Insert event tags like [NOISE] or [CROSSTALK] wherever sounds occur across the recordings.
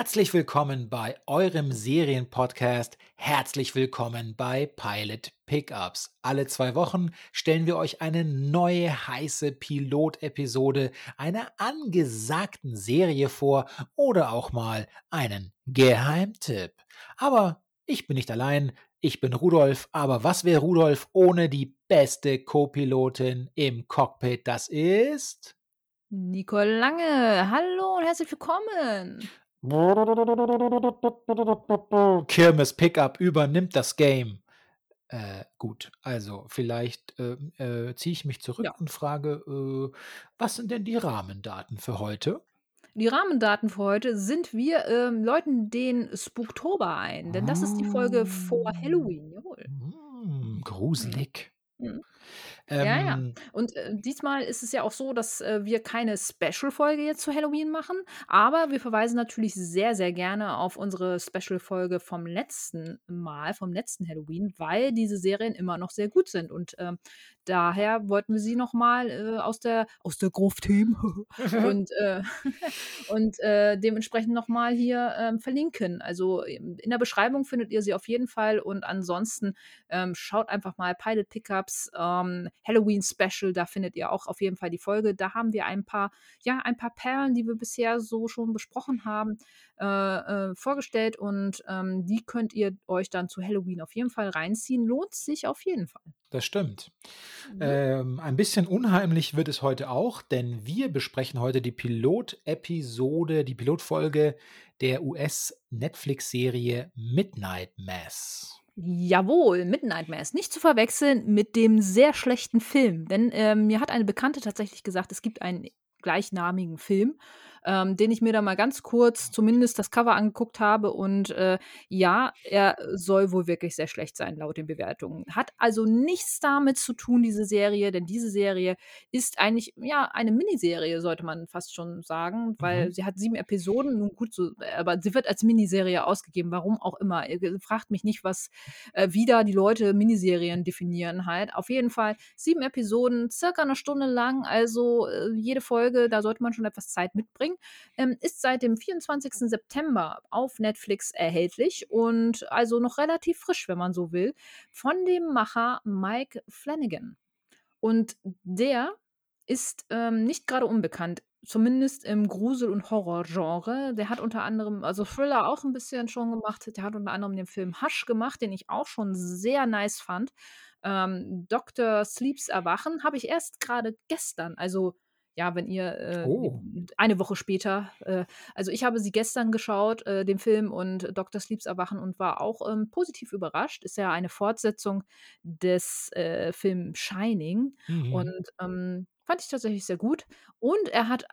Herzlich willkommen bei eurem Serienpodcast. Herzlich willkommen bei Pilot Pickups. Alle zwei Wochen stellen wir euch eine neue heiße Pilotepisode einer angesagten Serie vor oder auch mal einen Geheimtipp. Aber ich bin nicht allein. Ich bin Rudolf, aber was wäre Rudolf ohne die beste Co-Pilotin im Cockpit? Das ist Nicole Lange. Hallo und herzlich willkommen. Kirmes Pickup übernimmt das Game. Äh, gut, also vielleicht äh, äh, ziehe ich mich zurück Ja. und frage, äh, was sind denn die Rahmendaten für heute? Die Rahmendaten für heute sind wir ähm, läuten den Spooktober ein, denn das ist die Folge vor Halloween. Jawohl. Mm, gruselig. Mhm. Ja, ja. Ähm, Und äh, diesmal ist es ja auch so, dass äh, wir keine Special-Folge jetzt zu Halloween machen, aber wir verweisen natürlich sehr, sehr gerne auf unsere Special-Folge vom letzten Mal, vom letzten Halloween, weil diese Serien immer noch sehr gut sind. Und ähm, daher wollten wir sie nochmal äh, aus der, aus der Gruft heben [LAUGHS] [LAUGHS] und, äh, und äh, dementsprechend nochmal hier ähm, verlinken. Also ähm, in der Beschreibung findet ihr sie auf jeden Fall und ansonsten ähm, schaut einfach mal Pilot Pickups ähm, Halloween Special, da findet ihr auch auf jeden Fall die Folge. Da haben wir ein paar, ja, ein paar Perlen, die wir bisher so schon besprochen haben, äh, äh, vorgestellt und ähm, die könnt ihr euch dann zu Halloween auf jeden Fall reinziehen. Lohnt sich auf jeden Fall. das stimmt. Mhm. Ähm, ein bisschen unheimlich wird es heute auch, denn wir besprechen heute die Pilotepisode, die Pilotfolge der US-Netflix-Serie Midnight Mass. Jawohl, Midnight Mass. Nicht zu verwechseln mit dem sehr schlechten Film. Denn ähm, mir hat eine Bekannte tatsächlich gesagt, es gibt einen gleichnamigen Film, ähm, den ich mir da mal ganz kurz zumindest das Cover angeguckt habe. Und äh, ja, er soll wohl wirklich sehr schlecht sein, laut den Bewertungen. Hat also nichts damit zu tun, diese Serie, denn diese Serie ist eigentlich ja eine Miniserie, sollte man fast schon sagen, weil Mhm. sie hat sieben Episoden. Nun gut, so, aber sie wird als Miniserie ausgegeben, warum auch immer. Ihr fragt mich nicht, was äh, wie da die Leute Miniserien definieren halt. Auf jeden Fall sieben Episoden, circa eine Stunde lang, also äh, jede Folge, da sollte man schon etwas Zeit mitbringen. Ähm, ist seit dem 24. September auf Netflix erhältlich und also noch relativ frisch, wenn man so will, von dem Macher Mike Flanagan. Und der ist ähm, nicht gerade unbekannt, zumindest im Grusel- und Horrorgenre. Der hat unter anderem, also Thriller auch ein bisschen schon gemacht. Der hat unter anderem den Film Hush gemacht, den ich auch schon sehr nice fand. Ähm, Dr. Sleeps Erwachen habe ich erst gerade gestern, also ja, wenn ihr äh, Oh. eine Woche später, äh, also ich habe sie gestern geschaut, äh, den Film und Dr. Sleeps Erwachen und war auch ähm, positiv überrascht. Ist ja eine Fortsetzung des äh, Films Shining Mhm. und ähm, fand ich tatsächlich sehr gut. Und er hat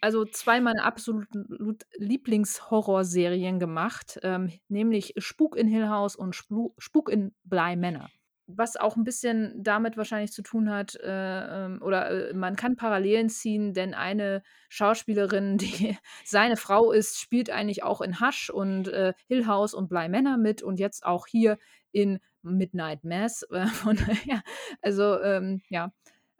also zwei meiner absoluten Lu- Lieblingshorrorserien gemacht, ähm, nämlich Spuk in Hill House und Spuk in Bly Manor. Was auch ein bisschen damit wahrscheinlich zu tun hat, äh, ähm, oder äh, man kann Parallelen ziehen, denn eine Schauspielerin, [LAUGHS] die seine Frau ist, spielt eigentlich auch in Hush und äh, Hill House und Bly Manor mit und jetzt auch hier in Midnight Mass. Äh, von [LAUGHS] daher, also ähm, ja,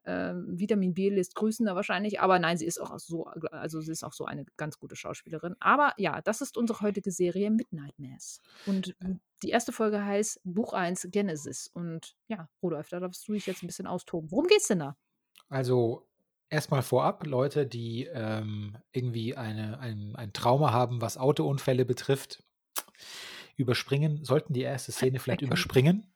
ähm, Vitamin B lässt grüßen da wahrscheinlich, aber nein, sie ist auch so, also sie ist auch so eine ganz gute Schauspielerin. Aber ja, das ist unsere heutige Serie Midnight Mass. Und die erste Folge heißt Buch 1 Genesis. Und ja, Rudolf, da darfst du dich jetzt ein bisschen austoben. Worum geht's denn da? Also erstmal vorab, Leute, die ähm, irgendwie eine, ein, ein Trauma haben, was Autounfälle betrifft, überspringen, sollten die erste Szene vielleicht Erkennen. überspringen.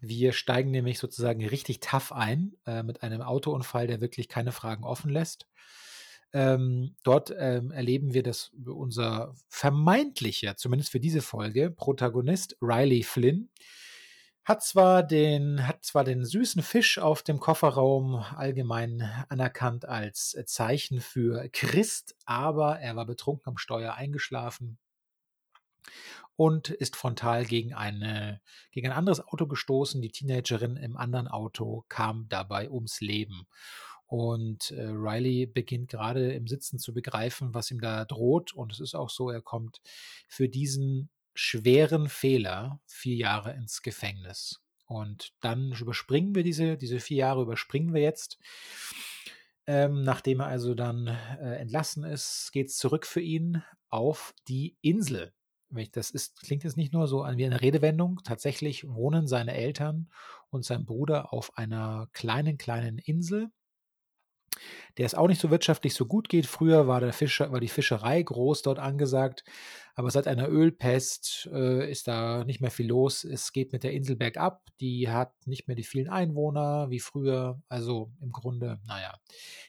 Wir steigen nämlich sozusagen richtig tough ein äh, mit einem Autounfall, der wirklich keine Fragen offen lässt. Ähm, dort ähm, erleben wir, dass unser vermeintlicher, zumindest für diese Folge, Protagonist Riley Flynn hat zwar den, hat zwar den süßen Fisch auf dem Kofferraum allgemein anerkannt als Zeichen für Christ, aber er war betrunken am Steuer eingeschlafen und ist frontal gegen, eine, gegen ein anderes Auto gestoßen. Die Teenagerin im anderen Auto kam dabei ums Leben. Und äh, Riley beginnt gerade im Sitzen zu begreifen, was ihm da droht. Und es ist auch so, er kommt für diesen schweren Fehler vier Jahre ins Gefängnis. Und dann überspringen wir diese, diese vier Jahre, überspringen wir jetzt. Ähm, nachdem er also dann äh, entlassen ist, geht es zurück für ihn auf die Insel. Das ist, klingt jetzt nicht nur so wie eine Redewendung. Tatsächlich wohnen seine Eltern und sein Bruder auf einer kleinen, kleinen Insel der es auch nicht so wirtschaftlich so gut geht. Früher war, der Fischer, war die Fischerei groß dort angesagt, aber seit einer Ölpest äh, ist da nicht mehr viel los. Es geht mit der Insel bergab. Die hat nicht mehr die vielen Einwohner wie früher. Also im Grunde, naja,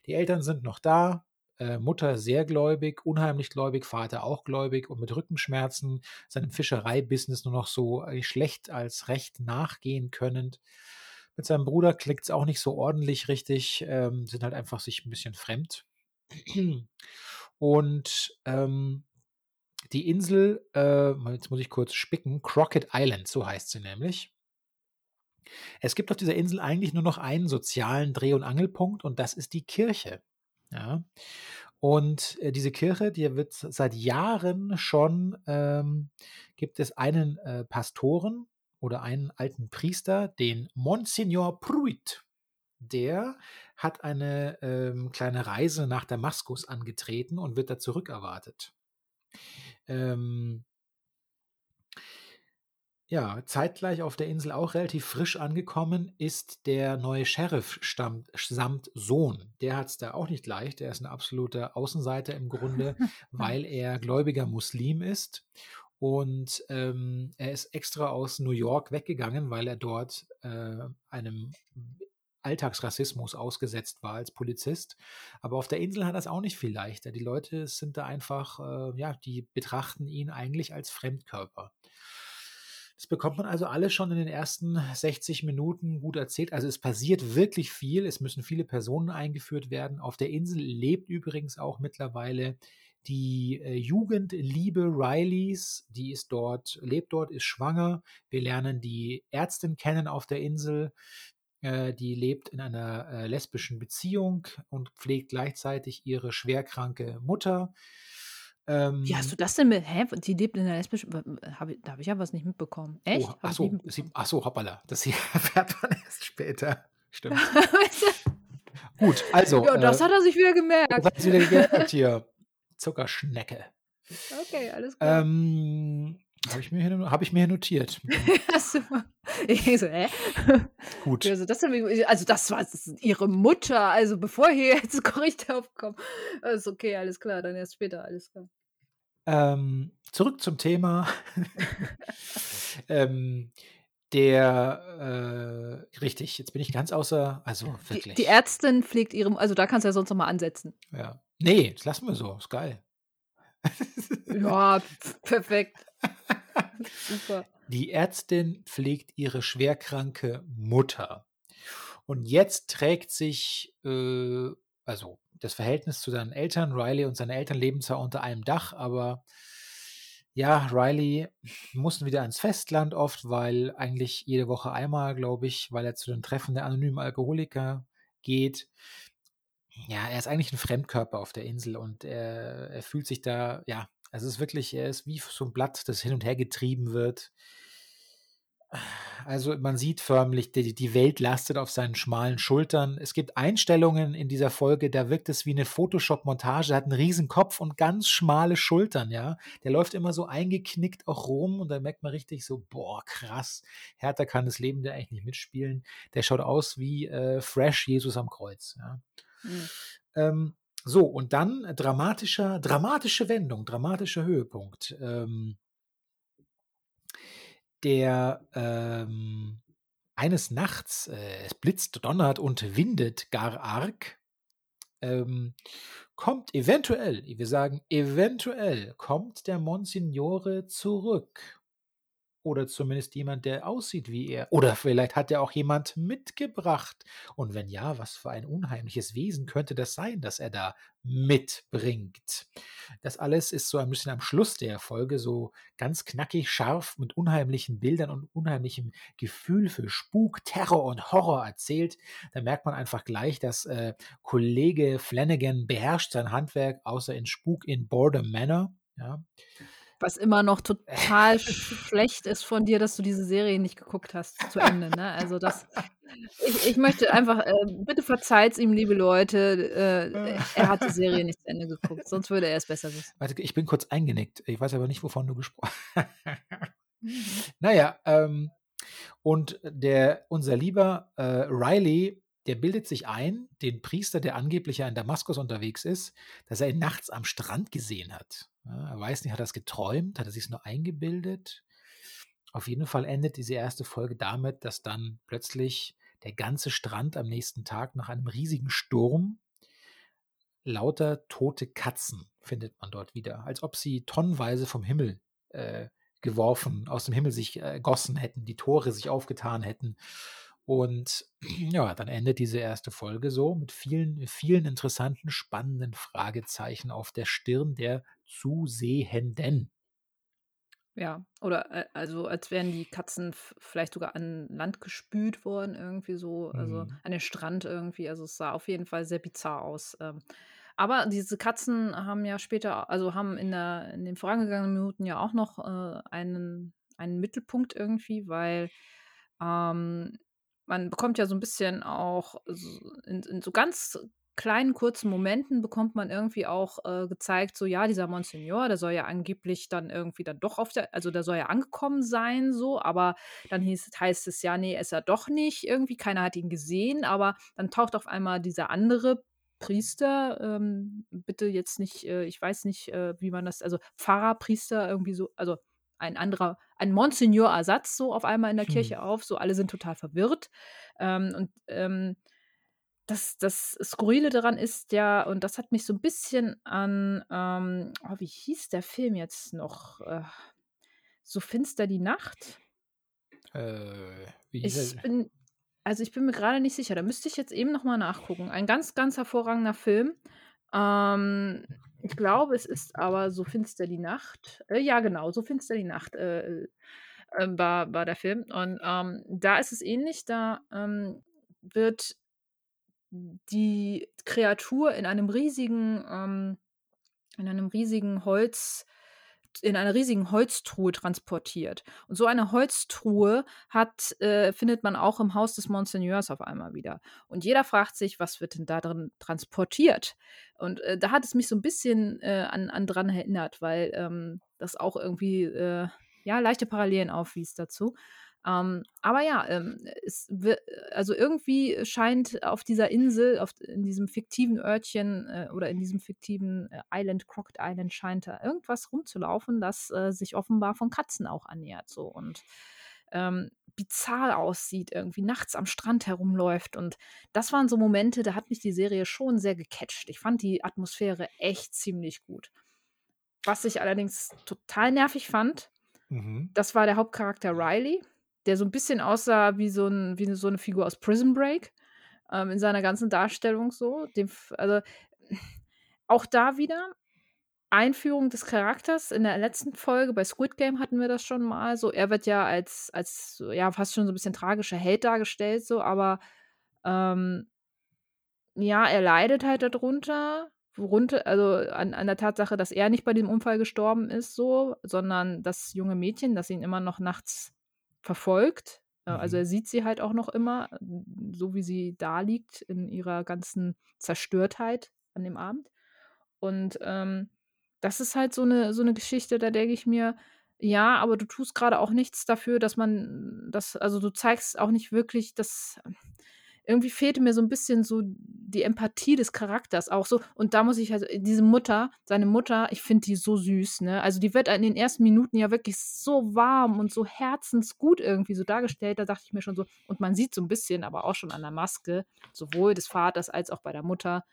die Eltern sind noch da. Äh, Mutter sehr gläubig, unheimlich gläubig, Vater auch gläubig und mit Rückenschmerzen seinem Fischereibusiness nur noch so äh, schlecht als recht nachgehen können. Mit seinem Bruder klickt es auch nicht so ordentlich richtig, ähm, sind halt einfach sich ein bisschen fremd. Und ähm, die Insel, äh, jetzt muss ich kurz spicken, Crockett Island, so heißt sie nämlich. Es gibt auf dieser Insel eigentlich nur noch einen sozialen Dreh- und Angelpunkt und das ist die Kirche. Ja. Und äh, diese Kirche, die wird seit Jahren schon, ähm, gibt es einen äh, Pastoren, oder einen alten Priester, den Monsignor Pruitt. Der hat eine ähm, kleine Reise nach Damaskus angetreten und wird da zurückerwartet. Ähm, ja, zeitgleich auf der Insel auch relativ frisch angekommen ist der neue Sheriff stammt, samt Sohn. Der hat es da auch nicht leicht. Er ist ein absoluter Außenseiter im Grunde, [LAUGHS] weil er gläubiger Muslim ist und ähm, er ist extra aus New York weggegangen, weil er dort äh, einem Alltagsrassismus ausgesetzt war als Polizist. Aber auf der Insel hat es auch nicht viel leichter. Die Leute sind da einfach, äh, ja, die betrachten ihn eigentlich als Fremdkörper. Das bekommt man also alles schon in den ersten 60 Minuten gut erzählt. Also es passiert wirklich viel. Es müssen viele Personen eingeführt werden. Auf der Insel lebt übrigens auch mittlerweile die äh, Jugendliebe Rileys, die ist dort, lebt dort, ist schwanger. Wir lernen die Ärztin kennen auf der Insel. Äh, die lebt in einer äh, lesbischen Beziehung und pflegt gleichzeitig ihre schwerkranke Mutter. Ähm, Wie hast du das denn mit? Hä? Die lebt in einer lesbischen. Hab ich, da habe ich ja was nicht mitbekommen. Echt? Oh, achso, achso, hoppala. Das hier [LAUGHS] erfährt man erst später. Stimmt. [LAUGHS] Gut, also. Ja, das äh, hat er sich wieder gemerkt. Das hat wieder gemerkt [LAUGHS] hier. Zuckerschnecke. Okay, alles klar. Ähm, habe ich, mir hier, hab ich mir hier notiert. ich so, hä? Gut. Also das, also das war das ihre Mutter, also bevor hier jetzt Gerichte aufkommen. Ist okay, alles klar, dann erst später, alles klar. Ähm, zurück zum Thema. [LAUGHS] [LAUGHS] ähm, der, äh, richtig, jetzt bin ich ganz außer, also wirklich. Die, die Ärztin pflegt ihre, also da kannst du ja sonst noch mal ansetzen. Ja. Nee, das lassen wir so, ist geil. ja, [LAUGHS] perfekt. Super. Die Ärztin pflegt ihre schwerkranke Mutter. Und jetzt trägt sich, äh, also das Verhältnis zu seinen Eltern, Riley und seine Eltern leben zwar unter einem Dach, aber ja, Riley musste wieder ans Festland oft, weil eigentlich jede Woche einmal, glaube ich, weil er zu den Treffen der anonymen Alkoholiker geht. Ja, er ist eigentlich ein Fremdkörper auf der Insel und er, er fühlt sich da, ja, es ist wirklich, er ist wie so ein Blatt, das hin und her getrieben wird. Also man sieht förmlich, die, die Welt lastet auf seinen schmalen Schultern. Es gibt Einstellungen in dieser Folge, da wirkt es wie eine Photoshop-Montage. Er hat einen riesen Kopf und ganz schmale Schultern, ja. Der läuft immer so eingeknickt auch rum und da merkt man richtig so, boah, krass. Hertha kann das Leben da eigentlich nicht mitspielen. Der schaut aus wie äh, Fresh Jesus am Kreuz, ja. Mhm. Ähm, so, und dann dramatischer, dramatische Wendung, dramatischer Höhepunkt. Ähm, der ähm, eines Nachts, äh, es blitzt, donnert und windet gar arg, ähm, kommt eventuell, wir sagen eventuell, kommt der Monsignore zurück oder zumindest jemand, der aussieht wie er. Oder vielleicht hat er auch jemand mitgebracht. Und wenn ja, was für ein unheimliches Wesen könnte das sein, das er da mitbringt? Das alles ist so ein bisschen am Schluss der Folge so ganz knackig, scharf mit unheimlichen Bildern und unheimlichem Gefühl für Spuk, Terror und Horror erzählt. Da merkt man einfach gleich, dass äh, Kollege Flanagan beherrscht sein Handwerk, außer in Spuk in Border Manor. Ja. Was immer noch total [LAUGHS] schlecht ist von dir, dass du diese Serie nicht geguckt hast zu Ende, ne? Also das [LAUGHS] Ich ich möchte einfach, äh bitte verzeiht's ihm, liebe Leute, äh, er hat die Serie nicht zu Ende geguckt, sonst würde er es besser wissen. Warte, ich bin kurz eingenickt. Ich weiß aber nicht, wovon du gesprochen Mhm. [LAUGHS] Na ja, ähm, und der unser lieber, äh, Riley, der bildet sich ein, den Priester, der angeblich ja in Damaskus unterwegs ist, dass er ihn nachts am Strand gesehen hat. Er weiß nicht, hat er's geträumt? Hat er sich's nur eingebildet? Auf jeden Fall endet diese erste Folge damit, dass dann plötzlich der ganze Strand am nächsten Tag nach einem riesigen Sturm lauter tote Katzen findet man dort wieder, als ob sie tonnenweise vom Himmel, äh, geworfen aus dem Himmel sich ergossen hätten, die Tore sich aufgetan hätten. Und [CLEARS THROAT] ja, dann endet diese erste Folge so mit vielen, vielen interessanten, spannenden Fragezeichen auf der Stirn der Zusehenden. Ja, oder, äh, also, als wären die Katzen vielleicht sogar an Land gespült worden irgendwie so, also, Mhm. an den Strand irgendwie. Also, es sah auf jeden Fall sehr bizarr aus, ähm. Aber diese Katzen haben ja später also, haben in der in den vorangegangenen Minuten ja auch noch, äh, einen einen Mittelpunkt irgendwie, weil, ähm, man bekommt ja so 'n bisschen auch in in so ganz kleinen, kurzen Momenten bekommt man irgendwie auch, äh, gezeigt, so, ja, dieser Monsignor, der soll ja angeblich dann irgendwie dann doch auf der also, der soll ja angekommen sein so, aber dann hieß heißt es ja: „Ne, ist er doch nicht irgendwie, keiner hat ihn gesehen.“ Aber dann taucht auf einmal dieser andere Priester, ähm, bitte jetzt nicht, äh ich weiß nicht, äh, wie man das also, Pfarrer, Priester, irgendwie so also, ein anderer ein Monsignor-Ersatz so auf einmal in der Hm. Kirche auf, so alle sind total verwirrt. Ähm, und, ähm, das das Skurrile daran ist ja und das hat mich so 'n bisschen an, ähm oh, wie hieß der Film jetzt noch? Äh, „So finster die Nacht“? Äh, wie hieß Ich bin also, ich bin mir grade nicht sicher, da müsste ich jetzt eben noch mal nachgucken. Ein ganz, ganz hervorragender Film. Ähm, ich glaube, es ist aber „So finster die Nacht“. Äh, ja, genau, „So finster die Nacht“, äh, ähm, war war der Film. Und, ähm, da ist es ähnlich, da, ähm, wird die Kreatur in einem riesigen, ähm in einem riesigen Holz in einer riesigen Holztruhe transportiert. Und so eine Holztruhe hat äh, findet man auch im Haus des Monsignors auf einmal wieder. Und jeder fragt sich: „Was wird denn da drin transportiert?“ Und, äh, da hat es mich so 'n bisschen, äh, an an dran erinnert, weil, ähm, das auch irgendwie, äh, ja, leichte Parallelen aufwies dazu. Ähm, aber ja, ähm, es also, irgendwie scheint auf dieser Insel, auf in diesem fiktiven Örtchen, äh, oder in diesem fiktiven, äh, Island, Crooked Island scheint da irgendwas rumzulaufen, das, äh, sich offenbar von Katzen auch ernährt so und, ähm, bizarr aussieht, irgendwie nachts am Strand herumläuft. Und das waren so Momente, da hat mich die Serie schon sehr gecatcht. Ich fand die Atmosphäre echt ziemlich gut. Was ich allerdings total nervig fand, Mhm. das war der Hauptcharakter Riley, der so 'n bisschen aussah wie so 'n wie so 'ne Figur aus Prison Break, ähm, in seiner ganzen Darstellung so. Dem also, [LAUGHS] auch da wieder Einführung des Charakters. In der letzten Folge bei Squid Game hatten wir das schon mal so. Er wird ja als als, ja, fast schon so 'n bisschen tragischer Held dargestellt so, aber, ähm ja, er leidet halt da drunter, worunter also, an an der Tatsache, dass er nicht bei dem Unfall gestorben ist so, sondern das junge Mädchen, das ihn immer noch nachts verfolgt. Äh, also, Mhm. er sieht sie halt auch noch immer, so wie sie da liegt in ihrer ganzen Zerstörtheit an dem Abend. Und, ähm, das ist halt so 'ne so 'ne Geschichte, da denke ich mir: „Ja, aber du tust grade auch nichts dafür, dass man das also, du zeigst auch nicht wirklich das“ irgendwie fehlte mir so 'n bisschen so die Empathie des Charakters auch so. Und da muss ich also diese Mutter seine Mutter, ich finde die so süß, ne? Also, die wird in den ersten Minuten ja wirklich so warm und so herzensgut irgendwie so dargestellt. Da dachte ich mir schon so und man sieht so 'n bisschen, aber auch schon an der Maske, sowohl des Vaters als auch bei der Mutter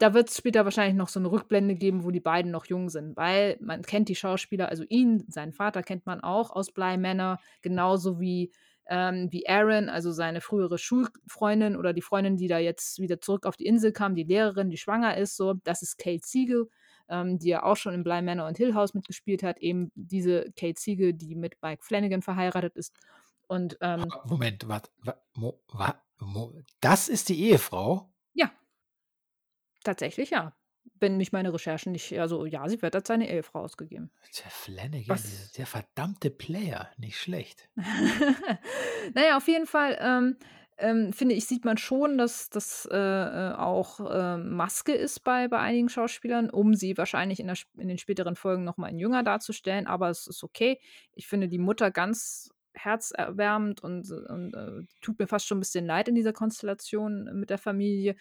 da wird's später wahrscheinlich noch so 'ne Rückblende geben, wo die beiden noch jung sind, weil man kennt die Schauspieler, also ihn, seinen Vater kennt man auch aus Bly Manor, genauso wie ähm, wie Erin, also seine frühere Schulfreundin oder die Freundin, die da jetzt wieder zurück auf die Insel kam, die Lehrerin, die schwanger ist so. Das ist Kate Siegel, ähm, die ja auch schon in Bly Manor und Hill House mitgespielt hat. Eben diese Kate Siegel, die mit Mike Flanagan verheiratet ist. Und, ähm Moment, warte, wa mo wa mo das ist die Ehefrau? Ja. Tatsächlich ja. Wenn mich meine Recherchen nicht also, ja, sie wird als seine Ehefrau ausgegeben. Der Flanagan, Was der verdammte Player, nicht schlecht. [LAUGHS] Na ja, auf jeden Fall, ähm ähm, finde ich, sieht man schon, dass das äh, äh, auch äh, Maske ist bei, bei einigen Schauspielern, um sie wahrscheinlich in, der, in den späteren Folgen nochmal in jünger darzustellen. Aber es ist okay. Ich finde die Mutter ganz herzerwärmend und, und äh, tut mir fast schon ein bisschen leid in dieser Konstellation mit der Familie.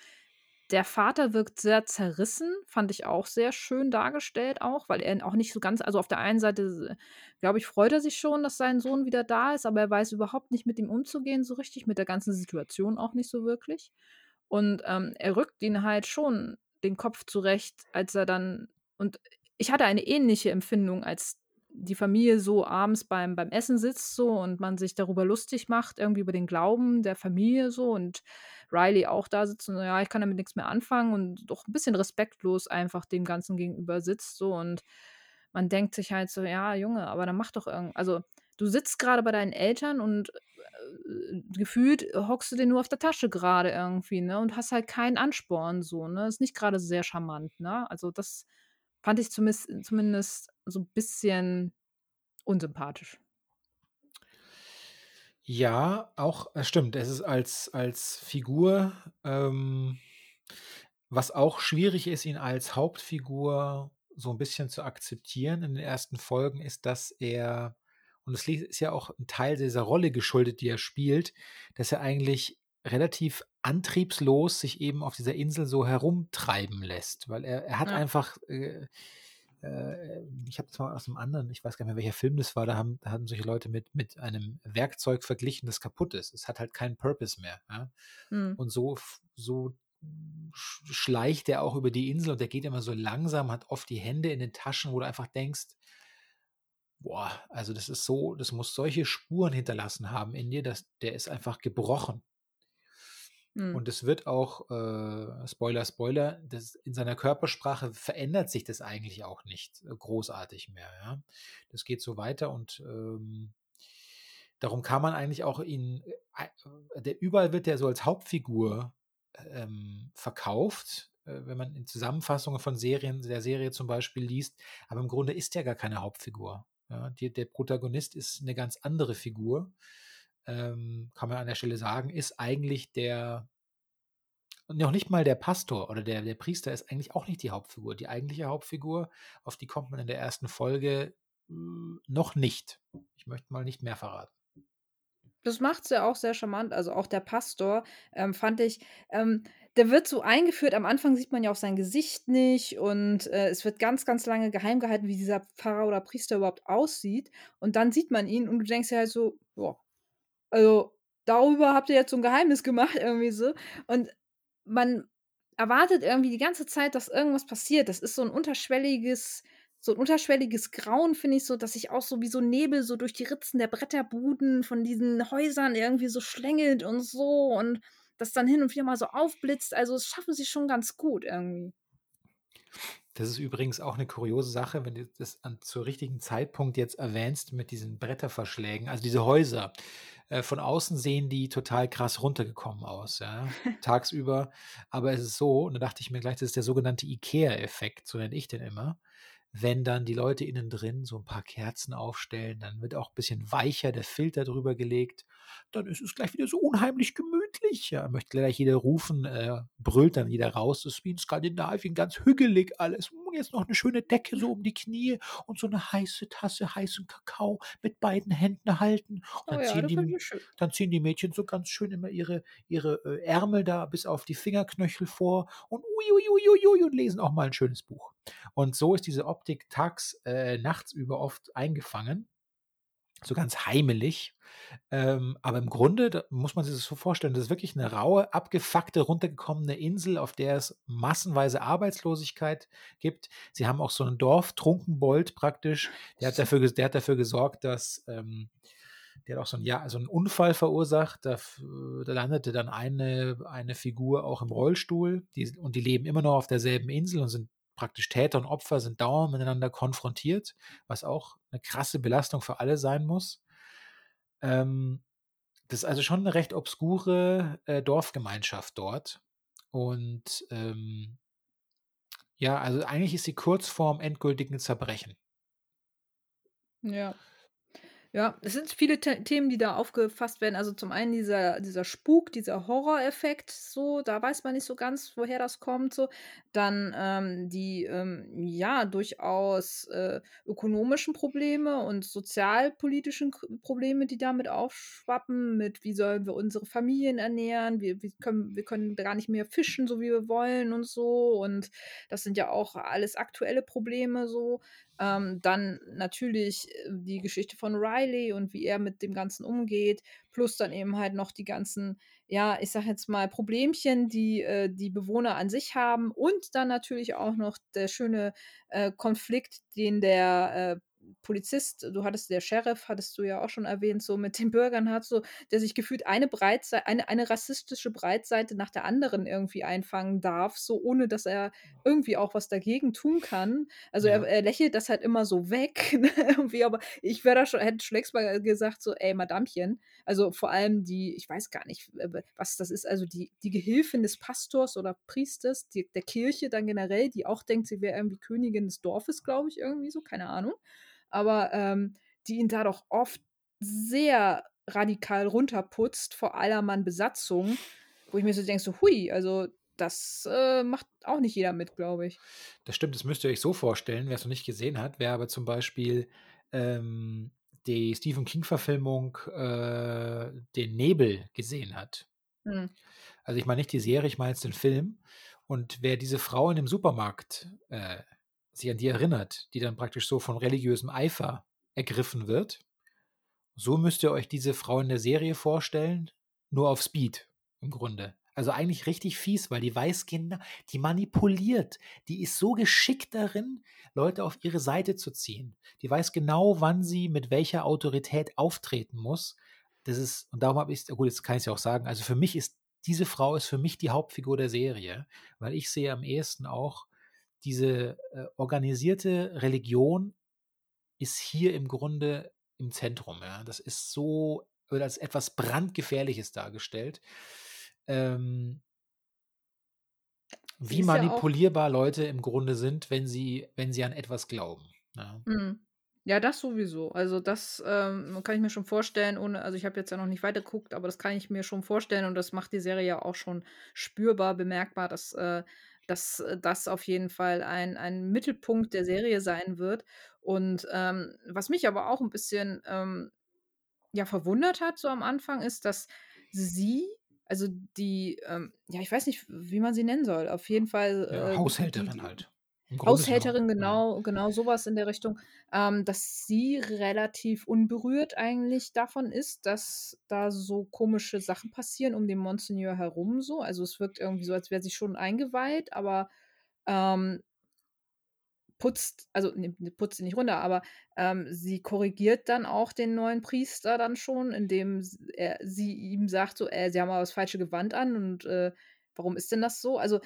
Der Vater wirkt sehr zerrissen, fand ich auch sehr schön dargestellt auch, weil er auch nicht so ganz also, auf der einen Seite, glaube ich, freut er sich schon, dass sein Sohn wieder da ist, aber er weiß überhaupt nicht, mit ihm umzugehen so richtig, mit der ganzen Situation auch nicht so wirklich. Und, ähm, er rückt ihn halt schon den Kopf zurecht, als er dann und ich hatte eine ähnliche Empfindung, als die Familie so abends beim beim Essen sitzt so und man sich darüber lustig macht, irgendwie über den Glauben der Familie so und Riley auch da sitzt und ja, ich kann damit nichts mehr anfangen und doch ein bisschen respektlos einfach dem Ganzen gegenüber sitzt so und man denkt sich halt so, ja, Junge, aber dann mach doch irgend also, du sitzt gerade bei deinen Eltern und, äh, gefühlt hockst du dir nur auf der Tasche gerade irgendwie, ne, und hast halt keinen Ansporn so, ne? Ist nicht gerade sehr charmant, ne? Also, das fand ich zumis zumindest so ein bisschen unsympathisch. Ja, auch, äh, stimmt. Es ist als als Figur, ähm was auch schwierig ist, ihn als Hauptfigur so ein bisschen zu akzeptieren in den ersten Folgen, ist, dass er und das ist ja auch ein Teil dieser Rolle geschuldet, die er spielt, dass er eigentlich relativ antriebslos sich eben auf dieser Insel so herumtreiben lässt, weil er er hat Ja. einfach, äh äh, ich habe das mal aus einem anderen, ich weiß gar nicht mehr, welcher Film das war, da haben, da haben solche Leute mit, mit einem Werkzeug verglichen, das kaputt ist. Es hat halt keinen Purpose mehr. Ja? Mhm. Und so, so schleicht er auch über die Insel und der geht immer so langsam, hat oft die Hände in den Taschen, wo du einfach denkst, boah, also das ist so, das muss solche Spuren hinterlassen haben in dir, dass der ist einfach gebrochen. Mhm. Und es wird auch, äh, Spoiler, Spoiler, das, in seiner Körpersprache verändert sich das eigentlich auch nicht äh, großartig mehr. Ja? Das geht so weiter und ähm, darum kann man eigentlich auch ihn, äh, der überall wird der so als Hauptfigur ähm, verkauft, äh, wenn man in Zusammenfassungen von Serien, der Serie zum Beispiel liest, aber im Grunde ist der gar keine Hauptfigur. Ja? Die, der Protagonist ist eine ganz andere Figur ähm, kann man an der Stelle sagen, ist eigentlich der, noch nicht mal der Pastor oder der, der Priester ist eigentlich auch nicht die Hauptfigur. Die eigentliche Hauptfigur, auf die kommt man in der ersten Folge äh, noch nicht. Ich möchte mal nicht mehr verraten. Das macht es ja auch sehr charmant. Also auch der Pastor ähm, fand ich, ähm, der wird so eingeführt. Am Anfang sieht man ja auch sein Gesicht nicht und äh, es wird ganz, ganz lange geheim gehalten, wie dieser Pfarrer oder Priester überhaupt aussieht. Und dann sieht man ihn und du denkst dir halt so, boah, also, darüber habt ihr jetzt so 'n Geheimnis gemacht [LAUGHS] irgendwie so. Und man erwartet irgendwie die ganze Zeit, dass irgendwas passiert. Das ist so 'n unterschwelliges so 'n unterschwelliges Grauen, finde ich so, dass sich auch so wie so Nebel so durch die Ritzen der Bretterbuden von diesen Häusern irgendwie so schlängelt und so und das dann hin und wieder mal so aufblitzt. Also, das schaffen sie schon ganz gut irgendwie. Das ist übrigens auch eine kuriose Sache, wenn du das an zur richtigen Zeitpunkt jetzt erwähnst mit diesen Bretterverschlägen, also diese Häuser. Äh, von außen sehen die total krass runtergekommen aus, ja, [LAUGHS] tagsüber. Aber es ist so, und da dachte ich mir gleich, das ist der sogenannte IKEA-Effekt, so nenne ich den immer. Wenn dann die Leute innen drin so ein paar Kerzen aufstellen, dann wird auch ein bisschen weicher der Filter drüber gelegt. Dann ist es gleich wieder so unheimlich gemütlich. Ja, möchte gleich jeder rufen, äh, brüllt dann jeder raus. Das ist wie in Skandinavien ganz hügelig alles. Und jetzt noch eine schöne Decke so um die Knie und so eine heiße Tasse heißen Kakao mit beiden Händen halten. Und Oh dann ja, ziehen die, dann ziehen die Mädchen so ganz schön immer ihre, ihre äh, Ärmel da bis auf die Fingerknöchel vor und uiuiuiui und lesen auch mal ein schönes Buch. Und so ist diese Optik tags, äh, nachts über oft eingefangen. So ganz heimelig. Ähm, aber im Grunde da muss man sich das so vorstellen, das ist wirklich eine raue, abgefuckte, runtergekommene Insel, auf der es massenweise Arbeitslosigkeit gibt. Sie haben auch so einen Dorf-Trunkenbold praktisch. Der hat dafür, der hat dafür gesorgt, dass ähm, der hat auch so einen, ja, so einen Unfall verursacht. Da, da landete dann eine, eine Figur auch im Rollstuhl. Die, und die leben immer noch auf derselben Insel und sind praktisch Täter und Opfer, sind dauernd miteinander konfrontiert, was auch eine krasse Belastung für alle sein muss. Ähm, das ist also schon eine recht obskure äh, Dorfgemeinschaft dort. Und ähm, ja, also eigentlich ist sie kurz vorm endgültigen Zerbrechen. Ja. Ja, es sind viele The Themen, die da aufgefasst werden. Also, zum einen dieser dieser Spuk, dieser Horroreffekt so, da weiß man nicht so ganz, woher das kommt so. Dann, ähm, die, ähm, ja, durchaus, äh, ökonomischen Probleme und sozialpolitischen Probleme, die damit aufschwappen, mit: „Wie sollen wir unsere Familien ernähren? Wir wie können wir können gar nicht mehr fischen, so wie wir wollen“ und so. Und das sind ja auch alles aktuelle Probleme so. Ähm, dann natürlich, äh, die Geschichte von Riley und wie er mit dem Ganzen umgeht, plus dann eben halt noch die ganzen, ja, ich sage jetzt mal, Problemchen, die, äh, die Bewohner an sich haben und dann natürlich auch noch der schöne, äh, Konflikt, den der, äh, Polizist du hattest der Sheriff hattest du ja auch schon erwähnt, so mit den Bürgern hat, so der sich gefühlt eine Breitsei eine eine rassistische Breitseite nach der anderen irgendwie einfangen darf, so ohne dass er irgendwie auch was dagegen tun kann. Also, er Ja. er lächelt das halt immer so weg, [LAUGHS] ne, irgendwie, aber ich wäre da schon hätte schon längst mal gesagt so: „Ey, Madamchen“ also, vor allem die ich weiß gar nicht, was das ist, also, die die Gehilfin des Pastors oder Priesters, die der Kirche dann generell, die auch denkt, sie wäre irgendwie Königin des Dorfes, glaube ich, irgendwie so, keine Ahnung. Aber, ähm, die ihn da doch oft sehr radikal runterputzt vor aller Mann Besatzung, wo ich mir so denke, so: „Hui, also, das, äh, macht auch nicht jeder mit, glaube ich.“ Das stimmt, das müsst ihr euch so vorstellen, wer's noch nicht gesehen hat, wer aber zum Beispiel, ähm, die Stephen King-Verfilmung, äh, „Den Nebel“ gesehen hat. Mhm. Also, ich meine nicht die Serie, ich meine jetzt den Film. Und wer diese Frau in dem Supermarkt, äh, sich an die erinnert, die dann praktisch so von religiösem Eifer ergriffen wird, so müsst ihr euch diese Frau in der Serie vorstellen, nur auf Speed im Grunde. Also, eigentlich richtig fies, weil die weiß gena die manipuliert. Die ist so geschickt darin, Leute auf ihre Seite zu ziehen. Die weiß genau, wann sie mit welcher Autorität auftreten muss. Das ist und darum habe ich's gut, jetzt kann ich's ja auch sagen. Also, für mich ist diese Frau ist für mich die Hauptfigur der Serie, weil ich sehe am ehesten auch diese, äh, organisierte Religion ist hier im Grunde im Zentrum, ja. Das ist so wird als etwas Brandgefährliches dargestellt. Ähm wie ist ja manipulierbar Leute im Grunde sind, wenn sie wenn sie an etwas glauben, ja. Mhm. Ja, das sowieso. Also, das, ähm, kann ich mir schon vorstellen, ohne also, ich habe jetzt ja noch nicht weitergeguckt, aber das kann ich mir schon vorstellen und das macht die Serie ja auch schon spürbar, bemerkbar, dass, äh dass das auf jeden Fall ein ein Mittelpunkt der Serie sein wird. Und, ähm, was mich aber auch 'n bisschen, ähm, ja, verwundert hat so am Anfang, ist, dass sie also, die, ähm ja, ich weiß nicht, wie man sie nennen soll. Auf jeden Ja, Fall, äh, die Haushälterin die halt. Haushälterin, genau genau so was in der Richtung, ähm, dass sie relativ unberührt eigentlich davon ist, dass da so komische Sachen passieren um den Monsignor herum so. Also, es wirkt irgendwie so, als wäre sie schon eingeweiht, aber, ähm putzt also, ne ne, putzt sie nicht runter, aber, ähm, sie korrigiert dann auch den neuen Priester dann schon, indem er sie ihm sagt so: „Äh, Sie haben aber das falsche Gewand an und, äh, warum ist denn das so?“ Also,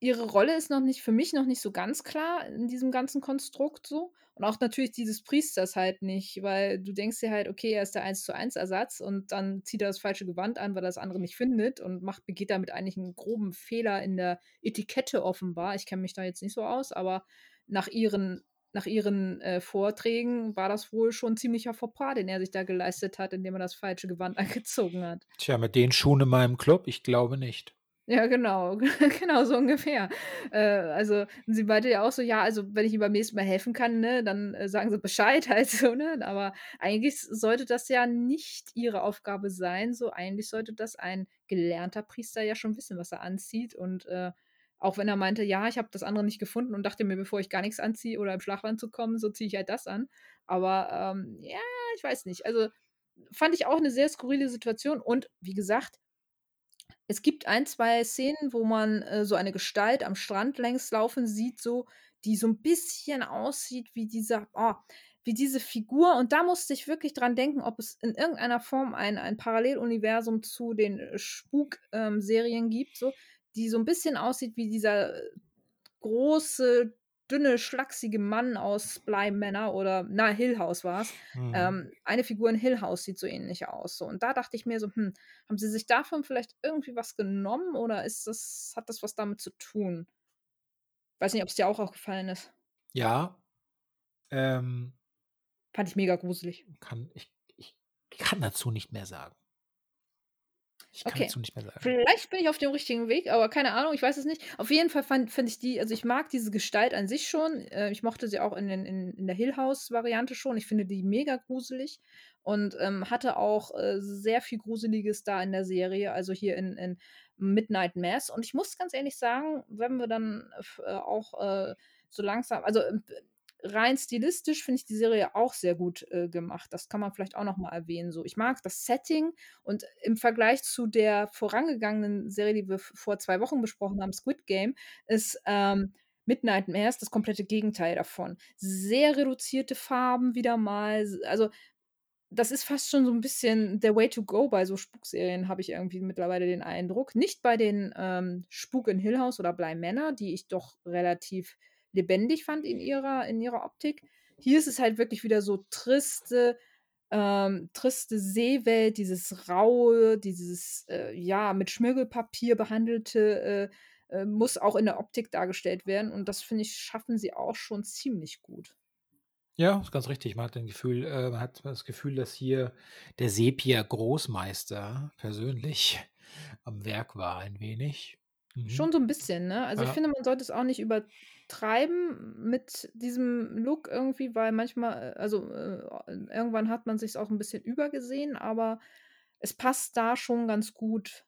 ihre Rolle ist noch nicht für mich noch nicht so ganz klar in diesem ganzen Konstrukt so und auch natürlich dieses Priesters halt nicht, weil du denkst dir halt: „Okay, er ist der Eins-zu-eins-Ersatz“ und dann zieht er das falsche Gewand an, weil er das andere nicht findet und macht begeht damit eigentlich 'n groben Fehler in der Etikette offenbar. Ich kenne mich da jetzt nicht so aus, aber nach ihren nach ihren, äh, Vorträgen war das wohl schon 'n ziemlicher Fauxpas, den er sich da geleistet hat, indem er das falsche Gewand [LAUGHS] angezogen hat. Tja, mit den Schuhen in meinem Club? Ich glaube nicht. Ja, genau, [LAUGHS] genau so ungefähr. Äh, also, sie meinte ja auch so: „Ja, also, wenn ich ihm beim nächsten Mal helfen kann, ne, dann, äh, sagen Sie Bescheid [LAUGHS] halt so“, ne? Aber eigentlich sollte das ja nicht ihre Aufgabe sein so. Eigentlich sollte das ein gelernter Priester ja schon wissen, was er anzieht und, äh, auch wenn er meinte: „Ja, ich habe das andere nicht gefunden und dachte mir, bevor ich gar nix anziehe oder im Schlafanzug komme, so ziehe ich halt das an.“ Aber, ähm, ja, ich weiß nicht. Also, fand ich auch 'ne sehr skurrile Situation und wie gesagt es gibt 1, 2 Szenen, wo man, äh, so eine Gestalt am Strand längs laufen sieht so, die so 'n bisschen aussieht wie dieser oh, wie diese Figur. Und da musste ich wirklich dran denken, ob es in irgendeiner Form ein ein Paralleluniversum zu den, äh, Spuk ähm, gibt so, die so 'n bisschen aussieht wie dieser große, dünne, schlaksige Mann aus Bly Manor oder na, Hill House war's. Mhm. Ähm, eine Figur in Hill House sieht so ähnlich aus so. Und da dachte ich mir so: „Hm, haben sie sich davon vielleicht irgendwie was genommen oder ist das hat das was damit zu tun?“ Weiß nicht, ob's dir auch aufgefallen ist. Ja. Ähm Fand ich mega gruselig. kann ich Ich kann dazu nicht mehr sagen. Ich kann Okay. dazu nicht mehr sagen. Vielleicht bin ich auf dem richtigen Weg, aber keine Ahnung, ich weiß es nicht. Auf jeden Fall fand finde ich die also, ich mag diese Gestalt an sich schon. Äh, ich mochte sie auch in den in in der Hill House-Variante schon. Ich finde die mega gruselig und, ähm, hatte auch, äh, sehr viel Gruseliges da in der Serie, also hier in in Midnight Mass. Und ich muss ganz ehrlich sagen, wenn wir dann äh, auch, äh, so langsam also, ähm, rein stilistisch finde ich die Serie auch sehr gut, äh, gemacht. Das kann man vielleicht auch noch mal erwähnen so. Ich mag das Setting und im Vergleich zu der vorangegangenen Serie, die wir vor 2 Wochen besprochen haben, Squid Game, ist, ähm, Midnight Mass das komplette Gegenteil davon. Sehr reduzierte Farben wieder mal, also, das ist fast schon so 'n bisschen der Way to go bei so Spukserien, habe ich irgendwie mittlerweile den Eindruck. Nicht bei den, ähm, Spuk in Hill House oder Bly Manor, die ich doch relativ lebendig fand in ihrer in ihrer Optik. Hier ist es halt wirklich wieder so triste ähm, triste Seewelt, dieses Raue, dieses, äh, ja, mit Schmirgelpapier behandelte, äh, äh, muss auch in der Optik dargestellt werden und das finde ich, schaffen sie auch schon ziemlich gut. Ja, ist ganz richtig. Man hat Gefühl äh, man hat das Gefühl, dass hier der Sepia-Großmeister persönlich am Werk war ein wenig. Mhm. Schon so 'n bisschen, ne? Also, ich Ja. finde, man sollte es auch nicht übertreiben mit diesem Look irgendwie, weil manchmal äh, also, äh, irgendwann hat man sich's auch 'n bisschen übergesehen, aber es passt da schon ganz gut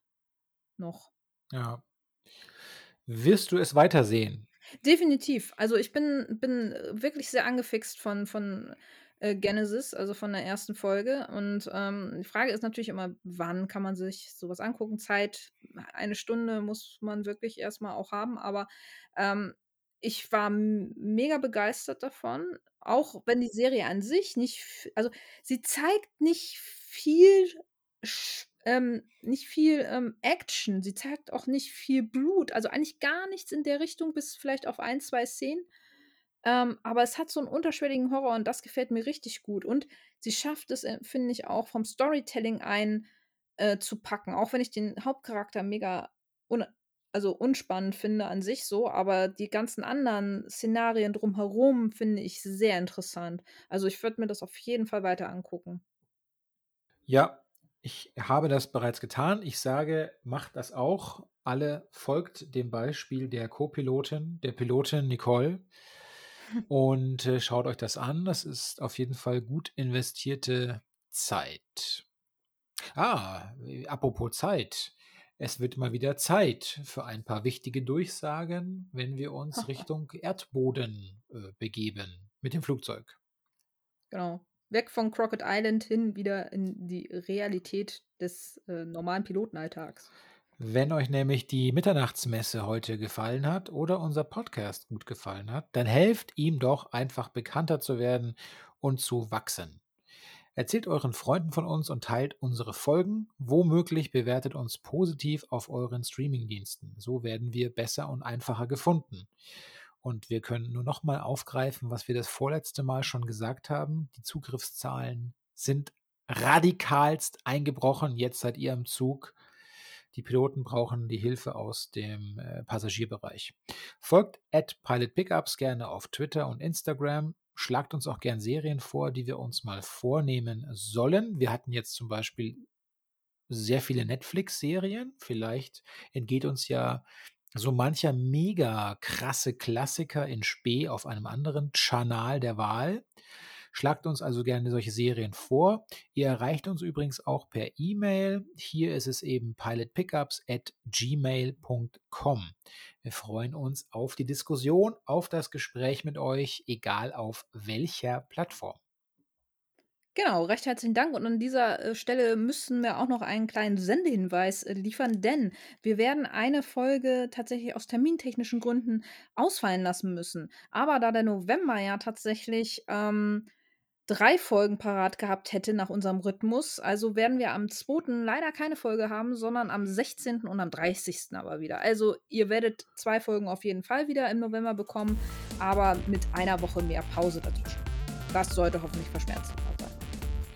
noch. Ja. Wirst du es weitersehen? Definitiv. Also, ich bin bin, äh, wirklich sehr angefixt von von, äh, Genesis, also, von der 1. Folge und, ähm, die Frage ist natürlich immer, wann kann man sich so was angucken? Zeit, eine Stunde muss man wirklich erst mal auch haben, aber, ähm, ich war mega begeistert davon, auch wenn die Serie an sich nicht also, sie zeigt nicht viel ähm, nicht viel, ähm, Action. Sie zeigt auch nicht viel Blut, also, eigentlich gar nichts in der Richtung, bis vielleicht auf 1, 2 Szenen. Ähm, aber es hat so 'n unterschwelligen Horror und das gefällt mir richtig gut. Und sie schafft es, äh, finde ich, auch vom Storytelling einen, äh, zu packen, auch wenn ich den Hauptcharakter mega un also, unspannend finde an sich so, aber die ganzen anderen Szenarien drumherum finde ich sehr interessant. Also, ich würde mir das auf jeden Fall weiter angucken. Ja, ich habe das bereits getan. Ich sage, macht das auch. Alle folgt dem Beispiel der Co-Pilotin, der Pilotin Nicole und, äh, schaut euch das an. Das ist auf jeden Fall gut investierte Zeit. Ah, äh, apropos Zeit. Es wird mal wieder Zeit für ein paar wichtige Durchsagen, wenn wir uns [LAUGHS] Richtung Erdboden, äh, begeben mit dem Flugzeug. Genau. Weg von Crockett Island hin wieder in die Realität des, äh, normalen Pilotenalltags. Wenn euch nämlich die Mitternachtsmesse heute gefallen hat oder unser Podcast gut gefallen hat, dann helft ihm doch einfach bekannter zu werden und zu wachsen. Erzählt euren Freunden von uns und teilt unsere Folgen. Womöglich bewertet uns positiv auf euren Streamingdiensten. So werden wir besser und einfacher gefunden. Und wir können nur noch mal aufgreifen, was wir das vorletzte Mal schon gesagt haben. Die Zugriffszahlen sind radikalst eingebrochen. Jetzt seid ihr am Zug. Die Piloten brauchen die Hilfe aus dem, äh, Passagierbereich. Folgt @pilotpickups gerne auf Twitter und Instagram. Schlagt uns auch gern Serien vor, die wir uns mal vornehmen sollen. Wir hatten jetzt zum Beispiel sehr viele Netflix-Serien. Vielleicht entgeht uns ja so mancher mega krasse Klassiker in Spe auf einem anderen Chanal der Wahl. Schlagt uns also gerne solche Serien vor. Ihr erreicht uns übrigens auch per E-Mail. Hier ist es eben pilotpickups@gmail.com. Wir freuen uns auf die Diskussion, auf das Gespräch mit euch, egal auf welcher Plattform. Genau, recht herzlichen Dank und an dieser, äh, Stelle müssen wir auch noch einen kleinen Sendehinweis, äh, liefern, denn wir werden eine Folge tatsächlich aus termintechnischen Gründen ausfallen lassen müssen. Aber da der November ja tatsächlich, ähm, 3 Folgen parat gehabt hätte nach unserem Rhythmus, also werden wir am 2. leider keine Folge haben, sondern am 16. und am 30. aber wieder. Also, ihr werdet 2 Folgen auf jeden Fall wieder im November bekommen, aber mit einer Woche mehr Pause dazwischen. Das sollte hoffentlich verschmerzbar sein.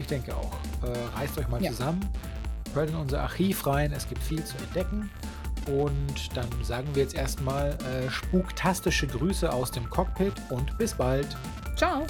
Ich denke auch. Äh, reißt euch mal Ja. zusammen, hört in unser Archiv rein, es gibt viel zu entdecken. Und dann sagen wir jetzt erst mal, äh, spuktastische Grüße aus dem Cockpit und bis bald. Tschau.